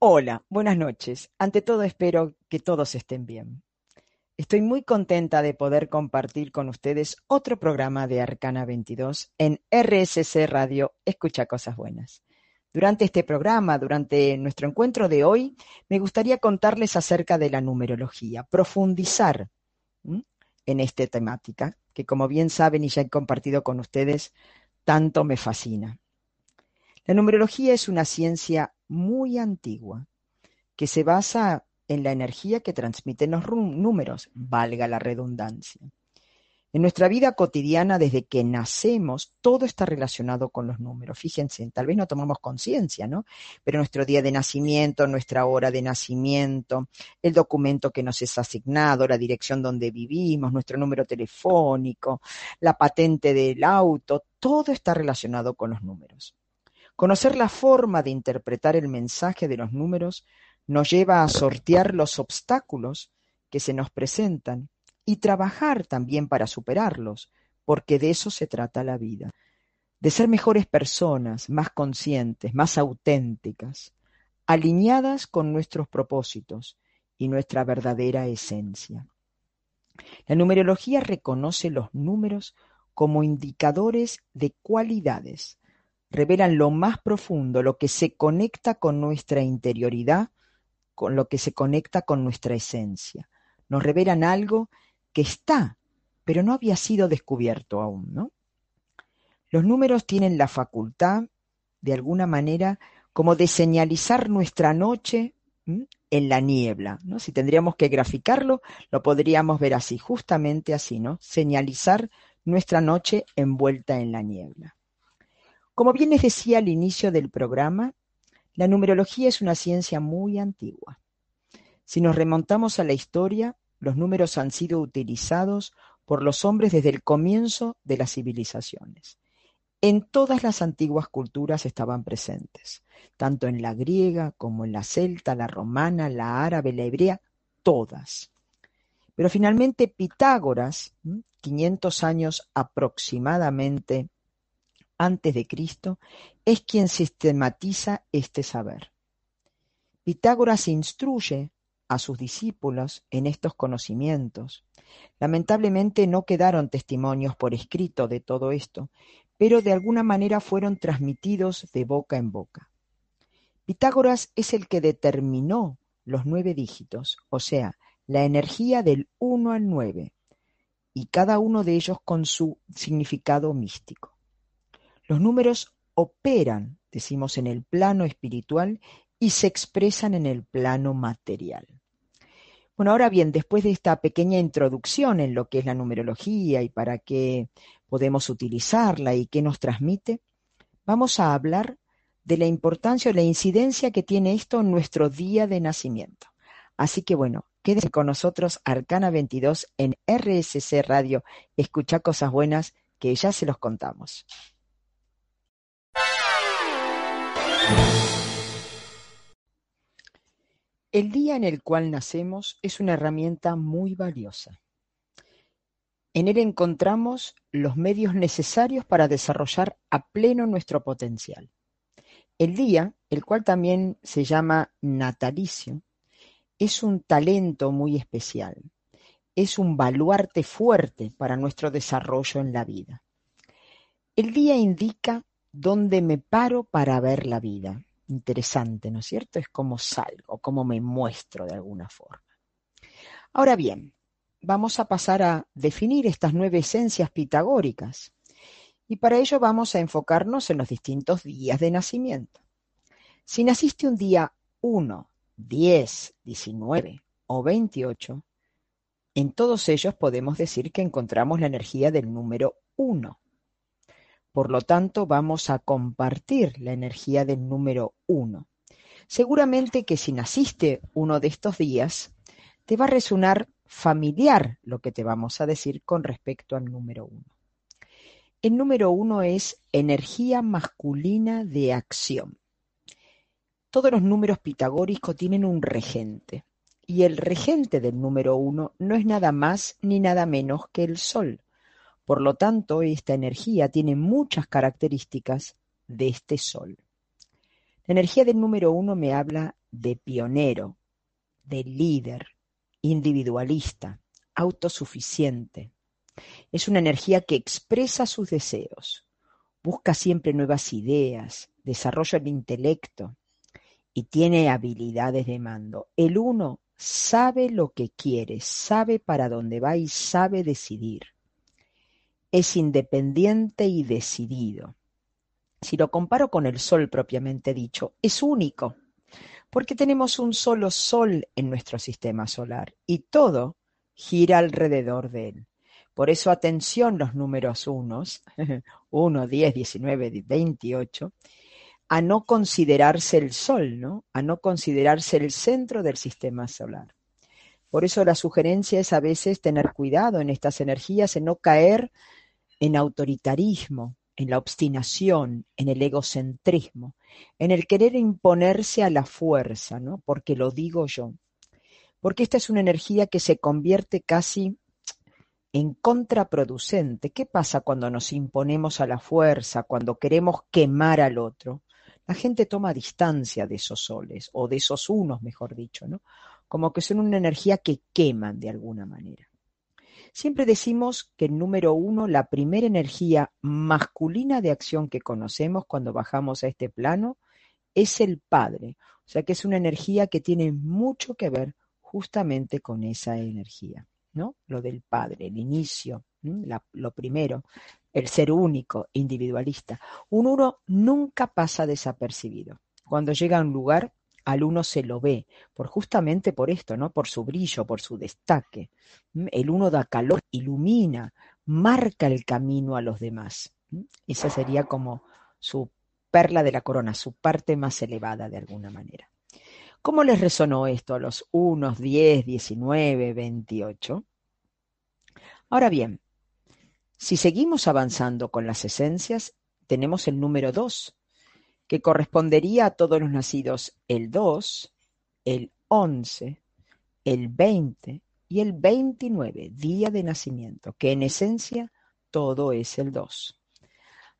Hola, buenas noches. Ante todo espero que todos estén bien. Estoy muy contenta de poder compartir con ustedes otro programa de Arcana 22 en RSC Radio Escucha Cosas Buenas. Durante este programa, durante nuestro encuentro de hoy, me gustaría contarles acerca de la numerología, profundizar en esta temática, que como bien saben y ya he compartido con ustedes, tanto me fascina. La numerología es una ciencia muy antigua que se basa en la energía que transmiten los números, valga la redundancia. En nuestra vida cotidiana, desde que nacemos, todo está relacionado con los números. Fíjense, tal vez no tomamos conciencia, ¿no? Pero nuestro día de nacimiento, nuestra hora de nacimiento, el documento que nos es asignado, la dirección donde vivimos, nuestro número telefónico, la patente del auto, todo está relacionado con los números. Conocer la forma de interpretar el mensaje de los números nos lleva a sortear los obstáculos que se nos presentan y trabajar también para superarlos, porque de eso se trata la vida, de ser mejores personas, más conscientes, más auténticas, alineadas con nuestros propósitos y nuestra verdadera esencia. La numerología reconoce los números como indicadores de cualidades, revelan lo más profundo, lo que se conecta con nuestra interioridad, con lo que se conecta con nuestra esencia. Nos revelan algo que está, pero no había sido descubierto aún, ¿no? Los números tienen la facultad, de alguna manera, como de señalizar nuestra noche en la niebla, ¿no? Si tendríamos que graficarlo, lo podríamos ver así, justamente así, ¿no? Señalizar nuestra noche envuelta en la niebla. Como bien les decía al inicio del programa, la numerología es una ciencia muy antigua. Si nos remontamos a la historia, los números han sido utilizados por los hombres desde el comienzo de las civilizaciones. En todas las antiguas culturas estaban presentes, tanto en la griega como en la celta, la romana, la árabe, la hebrea, todas. Pero finalmente Pitágoras, 500 años aproximadamente antes de Cristo, es quien sistematiza este saber. Pitágoras instruye a sus discípulos en estos conocimientos. Lamentablemente no quedaron testimonios por escrito de todo esto, pero de alguna manera fueron transmitidos de boca en boca. Pitágoras es el que determinó los nueve dígitos, o sea, la energía del uno al nueve, y cada uno de ellos con su significado místico. Los números operan, decimos, en el plano espiritual y se expresan en el plano material. Bueno, ahora bien, después de esta pequeña introducción en lo que es la numerología y para qué podemos utilizarla y qué nos transmite, vamos a hablar de la importancia o la incidencia que tiene esto en nuestro día de nacimiento. Así que bueno, quédense con nosotros Arcana 22 en RSC Radio. Escucha cosas buenas que ya se los contamos. El día en el cual nacemos es una herramienta muy valiosa. En él encontramos los medios necesarios para desarrollar a pleno nuestro potencial. El día, el cual también se llama natalicio, es un talento muy especial, es un baluarte fuerte para nuestro desarrollo en la vida. El día indica dónde me paro para ver la vida interesante, ¿no es cierto? Es como salgo, como me muestro de alguna forma. Ahora bien, vamos a pasar a definir estas nueve esencias pitagóricas. Y para ello vamos a enfocarnos en los distintos días de nacimiento. Si naciste un día 1, 10, 19 o 28, en todos ellos podemos decir que encontramos la energía del número 1. Por lo tanto, vamos a compartir la energía del número uno. Seguramente que si naciste uno de estos días, te va a resonar familiar lo que te vamos a decir con respecto al número uno. El número uno es energía masculina de acción. Todos los números pitagóricos tienen un regente, y el regente del número uno no es nada más ni nada menos que el Sol. Por lo tanto, esta energía tiene muchas características de este Sol. La energía del número uno me habla de pionero, de líder, individualista, autosuficiente. Es una energía que expresa sus deseos, busca siempre nuevas ideas, desarrolla el intelecto y tiene habilidades de mando. El uno sabe lo que quiere, sabe para dónde va y sabe decidir. Es independiente y decidido. Si lo comparo con el Sol propiamente dicho, es único, porque tenemos un solo Sol en nuestro sistema solar y todo gira alrededor de él. Por eso atención los números unos, 1, 10, 19, 28, a no considerarse el Sol, ¿no? A no considerarse el centro del sistema solar. Por eso la sugerencia es a veces tener cuidado en estas energías, en no caer en autoritarismo, en la obstinación, en el egocentrismo, en el querer imponerse a la fuerza, ¿no? Porque lo digo yo. Porque esta es una energía que se convierte casi en contraproducente. ¿Qué pasa cuando nos imponemos a la fuerza, cuando queremos quemar al otro? La gente toma distancia de esos soles, o de esos unos, mejor dicho, ¿no? Como que son una energía que queman de alguna manera. Siempre decimos que número uno, la primera energía masculina de acción que conocemos cuando bajamos a este plano, es el Padre. O sea que es una energía que tiene mucho que ver justamente con esa energía, ¿no? Lo del Padre, el inicio, lo primero, el ser único, individualista. Un uno nunca pasa desapercibido. Cuando llega a un lugar, al uno se lo ve, por justamente por esto, ¿no? Por su brillo, por su destaque. El uno da calor, ilumina, marca el camino a los demás. Esa sería como su perla de la corona, su parte más elevada de alguna manera. ¿Cómo les resonó esto a los unos, 10, 19, 28? Ahora bien, si seguimos avanzando con las esencias, tenemos el número 2, que correspondería a todos los nacidos el 2, el 11, el 20 y el 29, día de nacimiento, que en esencia todo es el 2.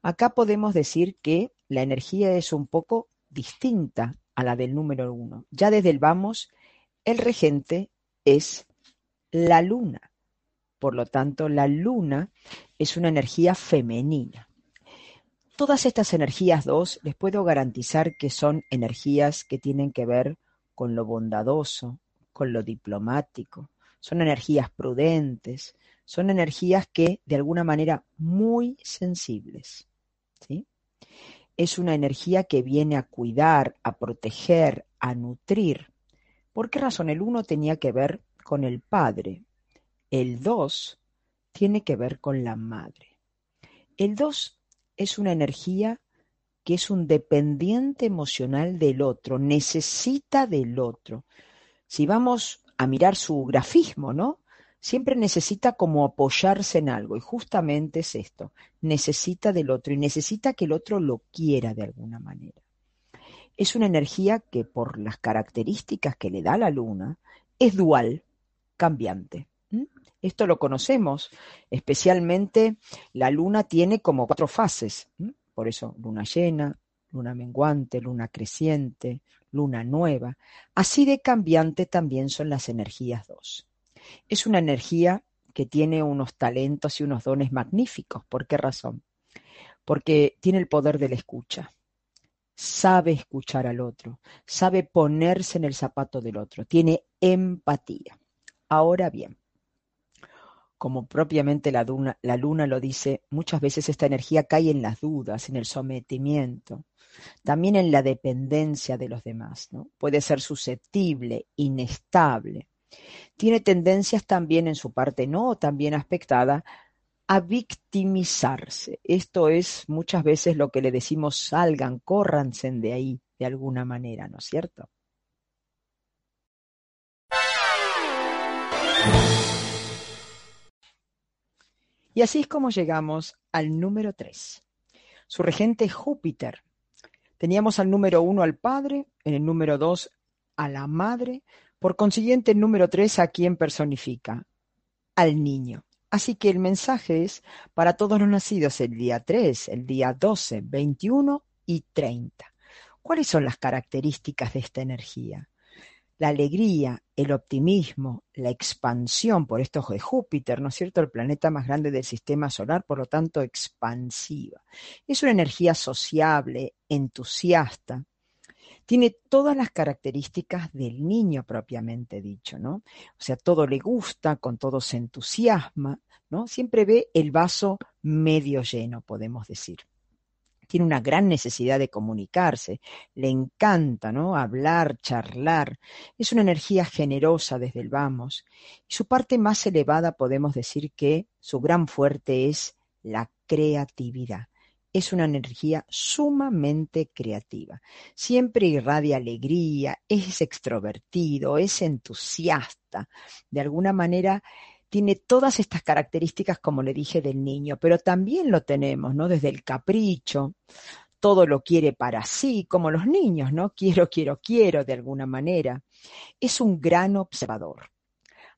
Acá podemos decir que la energía es un poco distinta a la del número 1. Ya desde el vamos, el regente es la luna. Por lo tanto, la luna es una energía femenina. Todas estas energías dos les puedo garantizar que son energías que tienen que ver con lo bondadoso, con lo diplomático, son energías prudentes, son energías que de alguna manera muy sensibles. ¿sí? Es una energía que viene a cuidar, a proteger, a nutrir. ¿Por qué razón? El uno tenía que ver con el padre, el dos tiene que ver con la madre. El dos es una energía que es un dependiente emocional del otro, necesita del otro. Si vamos a mirar su grafismo, ¿no? Siempre necesita como apoyarse en algo y justamente es esto, necesita del otro y necesita que el otro lo quiera de alguna manera. Es una energía que por las características que le da la luna es dual, cambiante. Esto lo conocemos, especialmente la luna tiene como cuatro fases, por eso luna llena, luna menguante, luna creciente, luna nueva. Así de cambiante también son las energías dos. Es una energía que tiene unos talentos y unos dones magníficos. ¿Por qué razón? Porque tiene el poder de la escucha. Sabe escuchar al otro, sabe ponerse en el zapato del otro, tiene empatía. Ahora bien, como propiamente la luna, lo dice, muchas veces esta energía cae en las dudas, en el sometimiento, también en la dependencia de los demás. ¿no? Puede ser susceptible, inestable. Tiene tendencias también en su parte no también aspectada a victimizarse. Esto es muchas veces lo que le decimos salgan, córranse de ahí de alguna manera, ¿no es cierto? Y así es como llegamos al número 3. Su regente Júpiter. Teníamos al número 1 al padre, en el número 2 a la madre, por consiguiente el número 3 a quien personifica, al niño. Así que el mensaje es para todos los nacidos el día 3, el día 12, 21 y 30. ¿Cuáles son las características de esta energía? La alegría, el optimismo, la expansión, por esto de Júpiter, ¿no es cierto? El planeta más grande del sistema solar, por lo tanto expansiva. Es una energía sociable, entusiasta, tiene todas las características del niño propiamente dicho, ¿no? O sea, todo le gusta, con todo se entusiasma, ¿no? Siempre ve el vaso medio lleno, podemos decir. Tiene una gran necesidad de comunicarse, le encanta, ¿no? Hablar, charlar. Es una energía generosa desde el vamos. Y su parte más elevada podemos decir que su gran fuerte es la creatividad es una energía sumamente creativa. Siempre irradia alegría, es extrovertido, es entusiasta. De alguna manera tiene todas estas características, como le dije, del niño, pero también lo tenemos, ¿no? Desde el capricho, todo lo quiere para sí, como los niños, ¿no? Quiero, quiero, quiero, de alguna manera. Es un gran observador.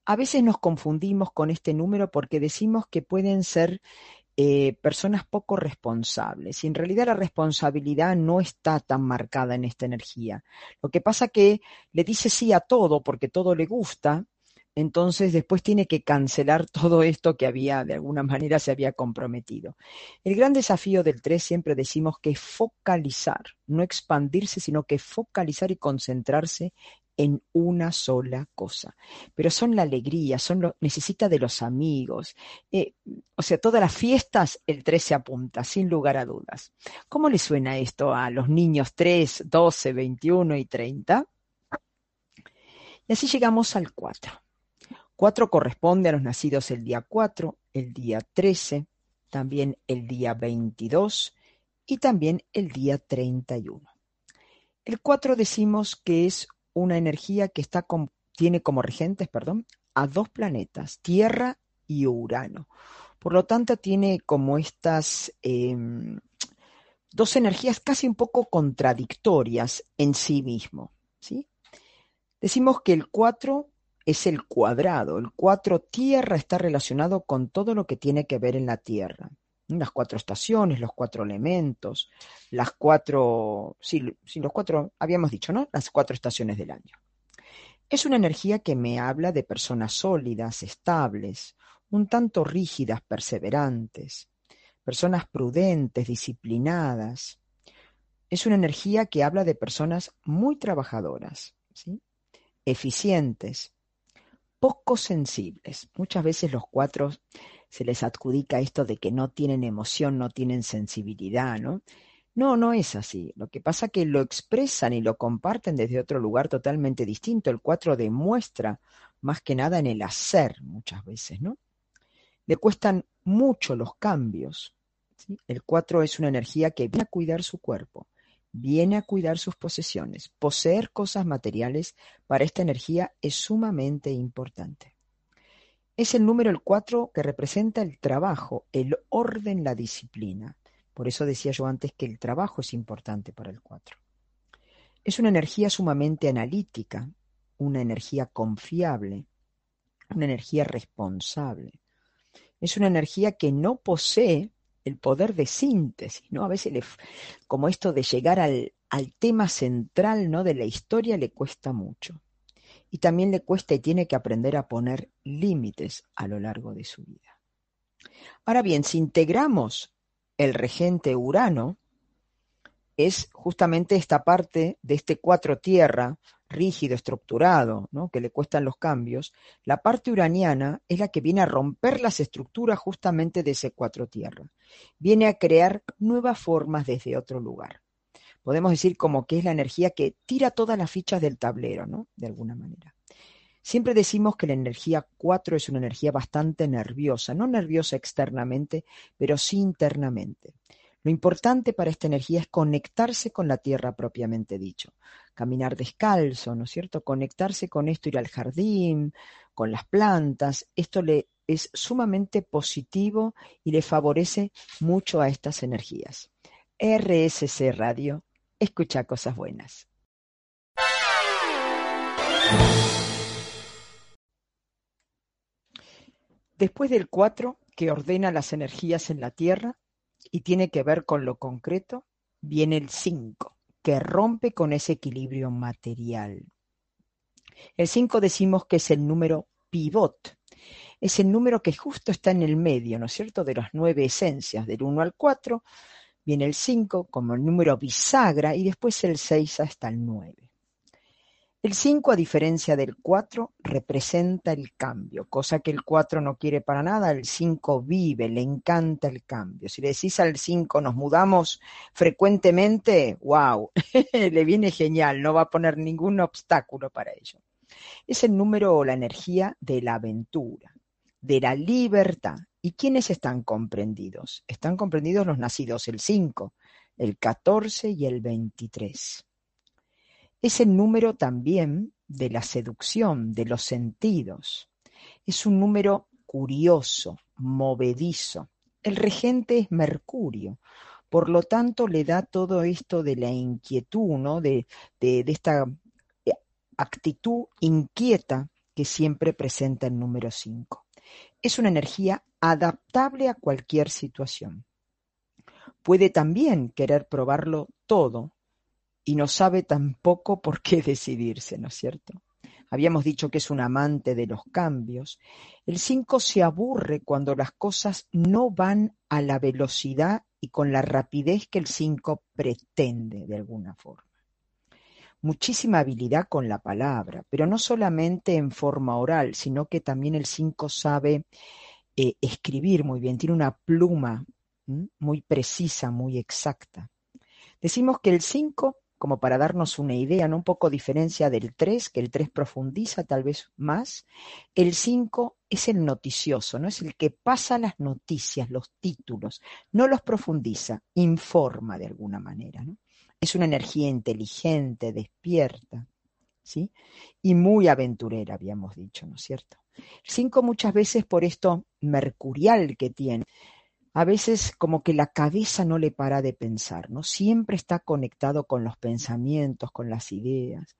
A veces nos confundimos con este número porque decimos que pueden ser eh, personas poco responsables. Y en realidad la responsabilidad no está tan marcada en esta energía. Lo que pasa que le dice sí a todo porque todo le gusta, entonces después tiene que cancelar todo esto que había, de alguna manera se había comprometido. El gran desafío del 3 siempre decimos que es focalizar, no expandirse, sino que focalizar y concentrarse en una sola cosa. Pero son la alegría, son lo, necesita de los amigos. Eh, o sea, todas las fiestas el 3 se apunta, sin lugar a dudas. ¿Cómo le suena esto a los niños 3, 12, 21 y 30? Y así llegamos al 4. 4 corresponde a los nacidos el día 4, el día 13, también el día 22 y también el día 31. El 4 decimos que es una energía que está tiene como regentes perdón, a dos planetas, Tierra y Urano. Por lo tanto, tiene como estas em, dos energías casi un poco contradictorias en sí mismo. ¿sí? Decimos que el 4 es el cuadrado. El 4 Tierra está relacionado con todo lo que tiene que ver en la Tierra las cuatro estaciones, los cuatro elementos, las cuatro, sí, los cuatro, habíamos dicho, ¿no? Las cuatro estaciones del año. Es una energía que me habla de personas sólidas, estables, un tanto rígidas, perseverantes, personas prudentes, disciplinadas. Es una energía que habla de personas muy trabajadoras, ¿sí? eficientes, poco sensibles. Muchas veces los cuatro se les adjudica esto de que no tienen emoción, no tienen sensibilidad, ¿no? No, no es así. Lo que pasa es que lo expresan y lo comparten desde otro lugar totalmente distinto. El 4 demuestra más que nada en el hacer muchas veces, ¿no? Le cuestan mucho los cambios. El 4 es una energía que viene a cuidar su cuerpo, viene a cuidar sus posesiones. Poseer cosas materiales para esta energía es sumamente importante. Es el número el 4 que representa el trabajo, el orden, la disciplina. Por eso decía yo antes que el trabajo es importante para el 4. Es una energía sumamente analítica, una energía confiable, una energía responsable. Es una energía que no posee el poder de síntesis, ¿no? A veces, como esto de llegar al, al tema central, ¿no? De la historia le cuesta mucho y también le cuesta y tiene que aprender a poner límites a lo largo de su vida. Ahora bien, si integramos el regente Urano, es justamente esta parte de este cuatro tierra rígido, estructurado, ¿no? que le cuestan los cambios, la parte uraniana es la que viene a romper las estructuras justamente de ese cuatro tierra. Viene a crear nuevas formas desde otro lugar podemos decir como que es la energía que tira todas las fichas del tablero, ¿no? De alguna manera. Siempre decimos que la energía 4 es una energía bastante nerviosa, no nerviosa externamente, pero sí internamente. Lo importante para esta energía es conectarse con la tierra propiamente dicho. Caminar descalzo, ¿no es cierto? Conectarse con esto, ir al jardín, con las plantas. Esto le es sumamente positivo y le favorece mucho a estas energías. RSC Radio escucha cosas buenas. Después del 4, que ordena las energías en la Tierra y tiene que ver con lo concreto, viene el 5, que rompe con ese equilibrio material. El 5 decimos que es el número pivot, es el número que justo está en el medio, ¿no es cierto?, de las nueve esencias, del 1 al 4, viene el 5 como el número bisagra y después el 6 hasta el 9. El 5, a diferencia del 4, representa el cambio, cosa que el 4 no quiere para nada, el 5 vive, le encanta el cambio. Si le decís al 5 nos mudamos frecuentemente, wow, le viene genial, no va a poner ningún obstáculo para ello. Es el número o la energía de la aventura, de la libertad. ¿Y quiénes están comprendidos? Están comprendidos los nacidos el 5, el 14 y el 23. Es el número también de la seducción, de los sentidos. Es un número curioso, movedizo. El regente es Mercurio, por lo tanto le da todo esto de la inquietud, ¿no? de, de, de esta eh, actitud inquieta que siempre presenta el número 5. Es una energía adaptable a cualquier situación. Puede también querer probarlo todo y no sabe tampoco por qué decidirse, ¿no es cierto? Habíamos dicho que es un amante de los cambios. El 5 se aburre cuando las cosas no van a la velocidad y con la rapidez que el 5 pretende de alguna forma. Muchísima habilidad con la palabra, pero no solamente en forma oral, sino que también el 5 sabe eh, escribir muy bien, tiene una pluma muy precisa, muy exacta. Decimos que el 5 como para darnos una idea, ¿no? un poco diferencia del 3, que el 3 profundiza tal vez más. El 5 es el noticioso, ¿no? Es el que pasa las noticias, los títulos, no los profundiza, informa de alguna manera. Es una energía inteligente, despierta, ¿sí? Y muy aventurera, habíamos dicho, ¿no es cierto? El 5 muchas veces por esto mercurial que tiene, a veces como que la cabeza no le para de pensar, ¿no? Siempre está conectado con los pensamientos, con las ideas.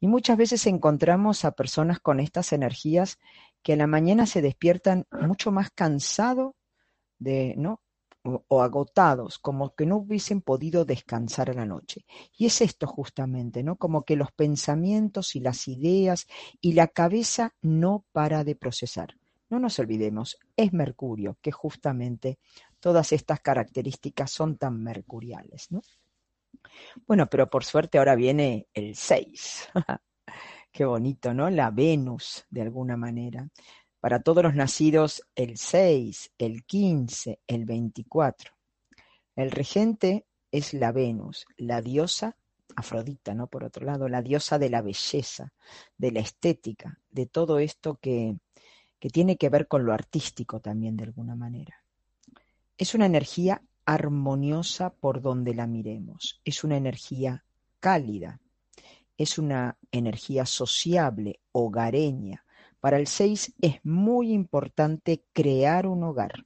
Y muchas veces encontramos a personas con estas energías que a la mañana se despiertan mucho más cansados de, ¿no? O, o, agotados, como que no hubiesen podido descansar a la noche. Y es esto justamente, ¿no? Como que los pensamientos y las ideas y la cabeza no para de procesar. No nos olvidemos, es Mercurio, que justamente todas estas características son tan mercuriales, ¿no? Bueno, pero por suerte ahora viene el 6. Qué bonito, ¿no? La Venus, de alguna manera. Para todos los nacidos, el 6, el 15, el 24. El regente es la Venus, la diosa Afrodita, ¿no? Por otro lado, la diosa de la belleza, de la estética, de todo esto que que tiene que ver con lo artístico también de alguna manera. Es una energía armoniosa por donde la miremos, es una energía cálida, es una energía sociable, hogareña. Para el 6 es muy importante crear un hogar.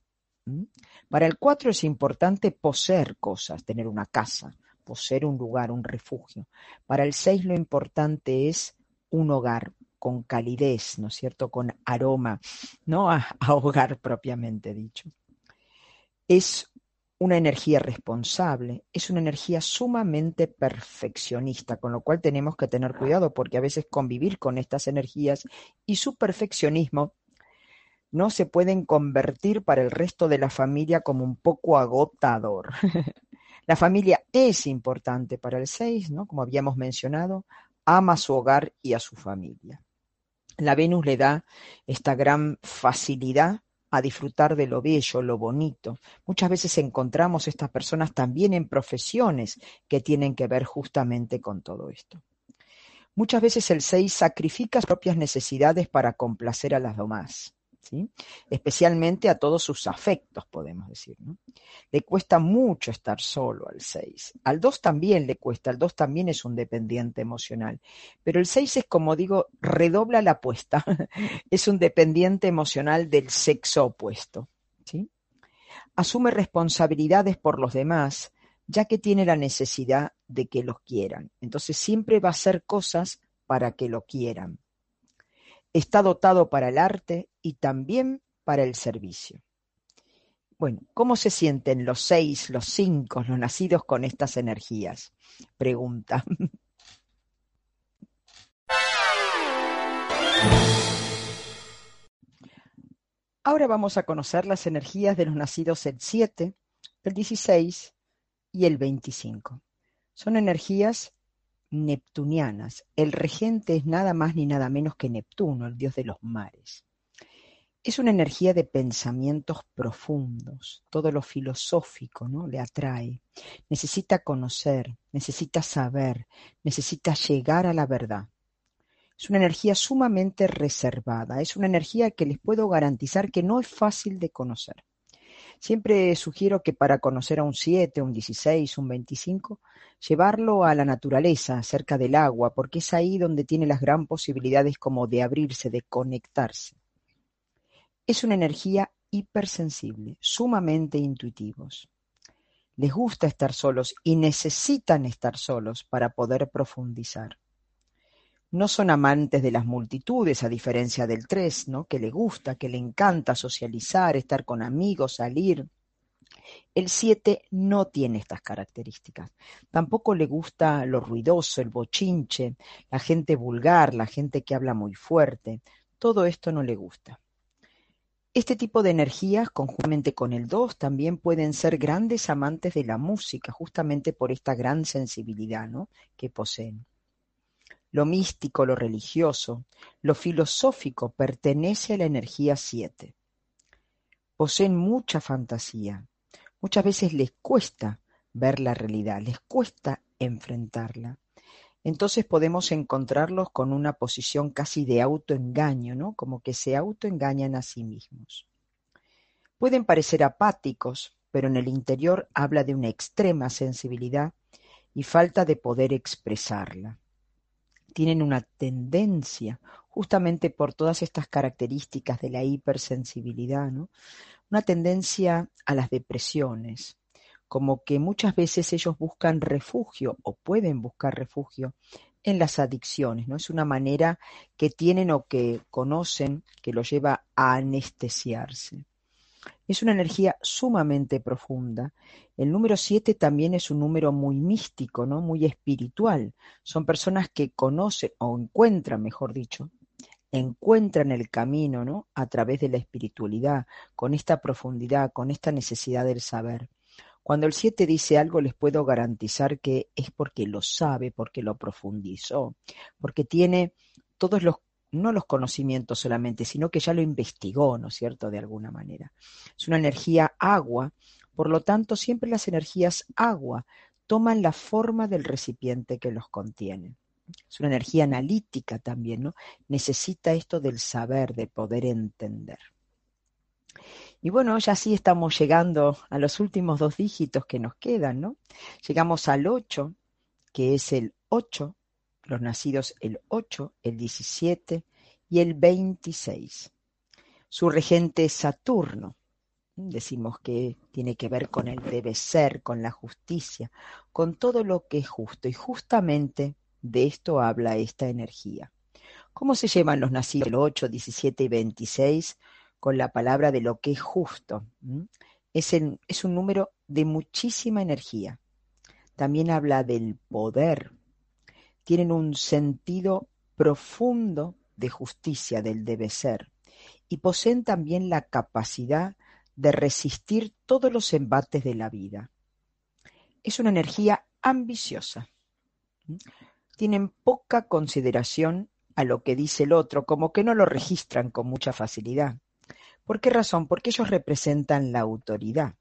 Para el 4 es importante poseer cosas, tener una casa, poseer un lugar, un refugio. Para el 6 lo importante es un hogar, con calidez, ¿no es cierto? Con aroma, no a, a hogar propiamente dicho. Es una energía responsable, es una energía sumamente perfeccionista, con lo cual tenemos que tener cuidado porque a veces convivir con estas energías y su perfeccionismo no se pueden convertir para el resto de la familia como un poco agotador. la familia es importante para el 6, ¿no? Como habíamos mencionado, ama a su hogar y a su familia. La Venus le da esta gran facilidad a disfrutar de lo bello, lo bonito. Muchas veces encontramos estas personas también en profesiones que tienen que ver justamente con todo esto. Muchas veces el 6 sacrifica sus propias necesidades para complacer a las demás. Especialmente a todos sus afectos, podemos decir. Le cuesta mucho estar solo al 6. Al 2 también le cuesta, al 2 también es un dependiente emocional. Pero el 6 es, como digo, redobla la apuesta. es un dependiente emocional del sexo opuesto. Asume responsabilidades por los demás, ya que tiene la necesidad de que los quieran. Entonces siempre va a hacer cosas para que lo quieran. Está dotado para el arte y también para el servicio. Bueno, ¿cómo se sienten los seis, los cinco, los nacidos con estas energías? Pregunta. Ahora vamos a conocer las energías de los nacidos el 7, el 16 y el 25. Son energías neptunianas. El regente es nada más ni nada menos que Neptuno, el dios de los mares. Es una energía de pensamientos profundos, todo lo filosófico ¿no? le atrae. Necesita conocer, necesita saber, necesita llegar a la verdad. Es una energía sumamente reservada, es una energía que les puedo garantizar que no es fácil de conocer. Siempre sugiero que para conocer a un 7, un 16, un 25, llevarlo a la naturaleza, cerca del agua, porque es ahí donde tiene las gran posibilidades como de abrirse, de conectarse. Es una energía hipersensible, sumamente intuitivos. Les gusta estar solos y necesitan estar solos para poder profundizar. No son amantes de las multitudes, a diferencia del tres, ¿no? que le gusta, que le encanta socializar, estar con amigos, salir. El siete no tiene estas características. Tampoco le gusta lo ruidoso, el bochinche, la gente vulgar, la gente que habla muy fuerte. Todo esto no le gusta. Este tipo de energías, conjuntamente con el 2, también pueden ser grandes amantes de la música, justamente por esta gran sensibilidad ¿no? que poseen. Lo místico, lo religioso, lo filosófico pertenece a la energía 7. Poseen mucha fantasía. Muchas veces les cuesta ver la realidad, les cuesta enfrentarla. Entonces podemos encontrarlos con una posición casi de autoengaño, ¿no? Como que se autoengañan a sí mismos. Pueden parecer apáticos, pero en el interior habla de una extrema sensibilidad y falta de poder expresarla tienen una tendencia, justamente por todas estas características de la hipersensibilidad, ¿no? una tendencia a las depresiones, como que muchas veces ellos buscan refugio o pueden buscar refugio en las adicciones, ¿no? Es una manera que tienen o que conocen que lo lleva a anestesiarse. Es una energía sumamente profunda. El número siete también es un número muy místico, ¿no? Muy espiritual. Son personas que conocen o encuentran, mejor dicho, encuentran el camino, ¿no? A través de la espiritualidad, con esta profundidad, con esta necesidad del saber. Cuando el siete dice algo, les puedo garantizar que es porque lo sabe, porque lo profundizó, porque tiene todos los no los conocimientos solamente, sino que ya lo investigó, ¿no es cierto?, de alguna manera. Es una energía agua, por lo tanto, siempre las energías agua toman la forma del recipiente que los contiene. Es una energía analítica también, ¿no? Necesita esto del saber, de poder entender. Y bueno, ya sí estamos llegando a los últimos dos dígitos que nos quedan, ¿no? Llegamos al 8, que es el 8 los nacidos el 8, el 17 y el 26. Su regente es Saturno. Decimos que tiene que ver con el debe ser, con la justicia, con todo lo que es justo. Y justamente de esto habla esta energía. ¿Cómo se llevan los nacidos el 8, 17 y 26 con la palabra de lo que es justo? Es, es un número de muchísima energía. También habla del poder, tienen un sentido profundo de justicia, del debe ser, y poseen también la capacidad de resistir todos los embates de la vida. Es una energía ambiciosa. Tienen poca consideración a lo que dice el otro, como que no lo registran con mucha facilidad. ¿Por qué razón? Porque ellos representan la autoridad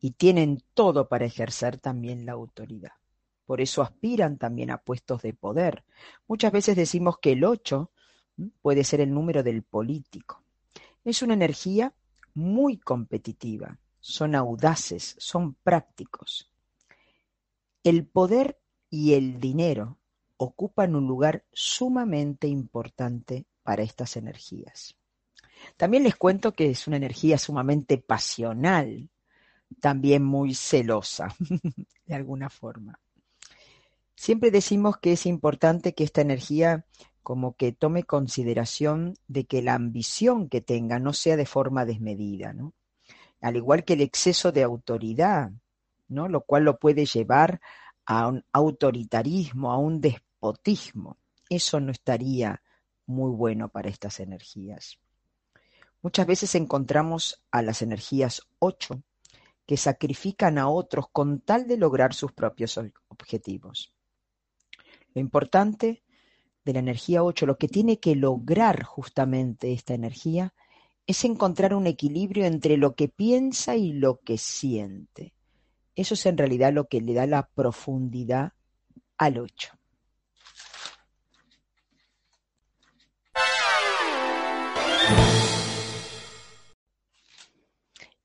y tienen todo para ejercer también la autoridad por eso aspiran también a puestos de poder. Muchas veces decimos que el 8 puede ser el número del político. Es una energía muy competitiva, son audaces, son prácticos. El poder y el dinero ocupan un lugar sumamente importante para estas energías. También les cuento que es una energía sumamente pasional, también muy celosa, de alguna forma. Siempre decimos que es importante que esta energía como que tome consideración de que la ambición que tenga no sea de forma desmedida, ¿no? al igual que el exceso de autoridad, ¿no? Lo cual lo puede llevar a un autoritarismo, a un despotismo. Eso no estaría muy bueno para estas energías. Muchas veces encontramos a las energías 8 que sacrifican a otros con tal de lograr sus propios objetivos. Lo importante de la energía 8, lo que tiene que lograr justamente esta energía, es encontrar un equilibrio entre lo que piensa y lo que siente. Eso es en realidad lo que le da la profundidad al 8.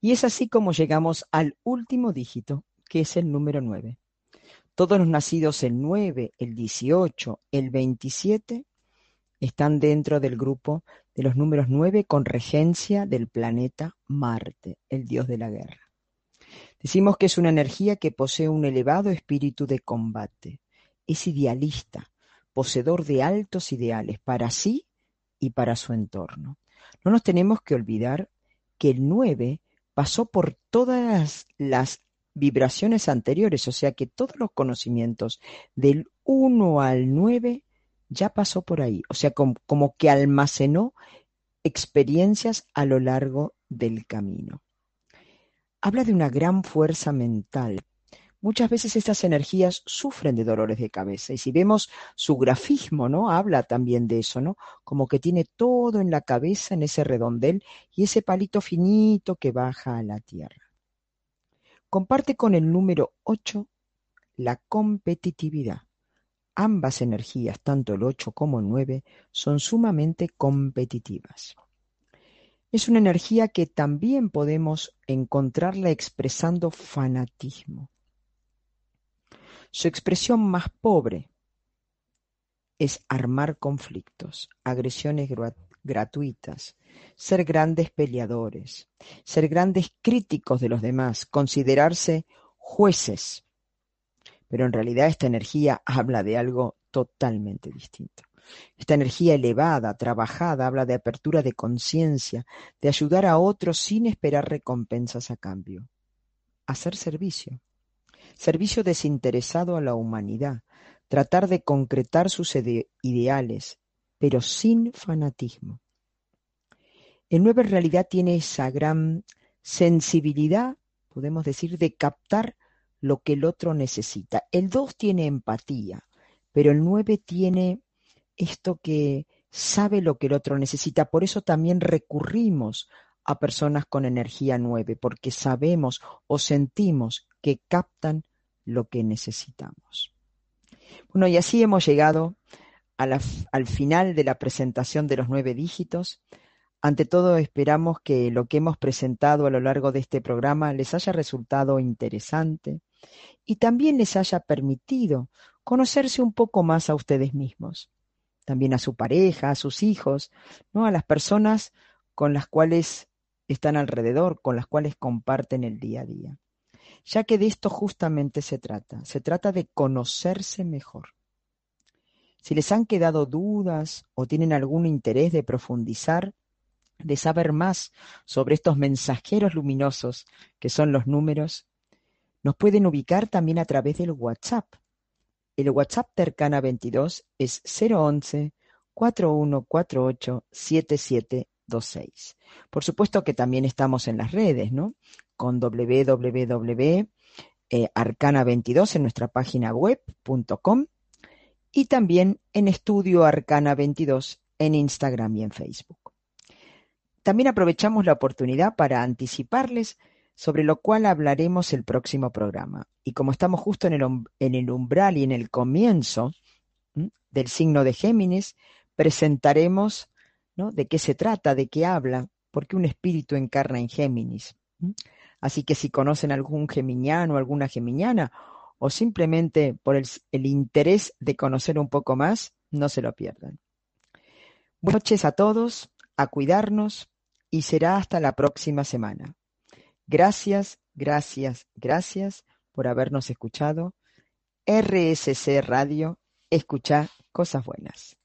Y es así como llegamos al último dígito, que es el número 9. Todos los nacidos el 9, el 18, el 27 están dentro del grupo de los números 9 con regencia del planeta Marte, el dios de la guerra. Decimos que es una energía que posee un elevado espíritu de combate. Es idealista, poseedor de altos ideales para sí y para su entorno. No nos tenemos que olvidar que el 9 pasó por todas las vibraciones anteriores, o sea que todos los conocimientos del 1 al 9 ya pasó por ahí, o sea, como, como que almacenó experiencias a lo largo del camino. Habla de una gran fuerza mental Muchas veces estas energías sufren de dolores de cabeza y si vemos su grafismo, ¿no? Habla también de eso, ¿no? Como que tiene todo en la cabeza, en ese redondel y ese palito finito que baja a la tierra. Comparte con el número 8 la competitividad. Ambas energías, tanto el 8 como el 9, son sumamente competitivas. Es una energía que también podemos encontrarla expresando fanatismo su expresión más pobre es armar conflictos, agresiones gratuitas, ser grandes peleadores, ser grandes críticos de los demás, considerarse jueces. Pero en realidad esta energía habla de algo totalmente distinto. Esta energía elevada, trabajada, habla de apertura de conciencia, de ayudar a otros sin esperar recompensas a cambio. Hacer servicio servicio desinteresado a la humanidad, tratar de concretar sus ideales, pero sin fanatismo. El nuevo en realidad tiene esa gran sensibilidad, podemos decir, de captar lo que el otro necesita. El 2 tiene empatía, pero el 9 tiene esto que sabe lo que el otro necesita. Por eso también recurrimos a personas con energía 9, porque sabemos o sentimos que captan lo que necesitamos. Bueno, y así hemos llegado al final de la presentación de los nueve dígitos. Ante todo, esperamos que lo que hemos presentado a lo largo de este programa les haya resultado interesante y también les haya permitido conocerse un poco más a ustedes mismos, también a su pareja, a sus hijos, ¿no? a las personas con las cuales están alrededor, con las cuales comparten el día a día ya que de esto justamente se trata, se trata de conocerse mejor. Si les han quedado dudas o tienen algún interés de profundizar, de saber más sobre estos mensajeros luminosos que son los números, nos pueden ubicar también a través del WhatsApp. El WhatsApp Tercana 22 es 011 4148 7726. Por supuesto que también estamos en las redes, ¿no? con www.arcana22 en nuestra página web.com y también en Estudio Arcana 22 en Instagram y en Facebook. También aprovechamos la oportunidad para anticiparles sobre lo cual hablaremos el próximo programa. Y como estamos justo en el, en el umbral y en el comienzo del signo de Géminis, presentaremos de qué se trata, de qué habla, porque un espíritu encarna en Géminis. Así que si conocen algún geminiano alguna geminiana, o simplemente por el, interés de conocer un poco más, no se lo pierdan. Buenas noches a todos, a cuidarnos y será hasta la próxima semana. Gracias, gracias, gracias por habernos escuchado. RSC Radio, escucha cosas buenas.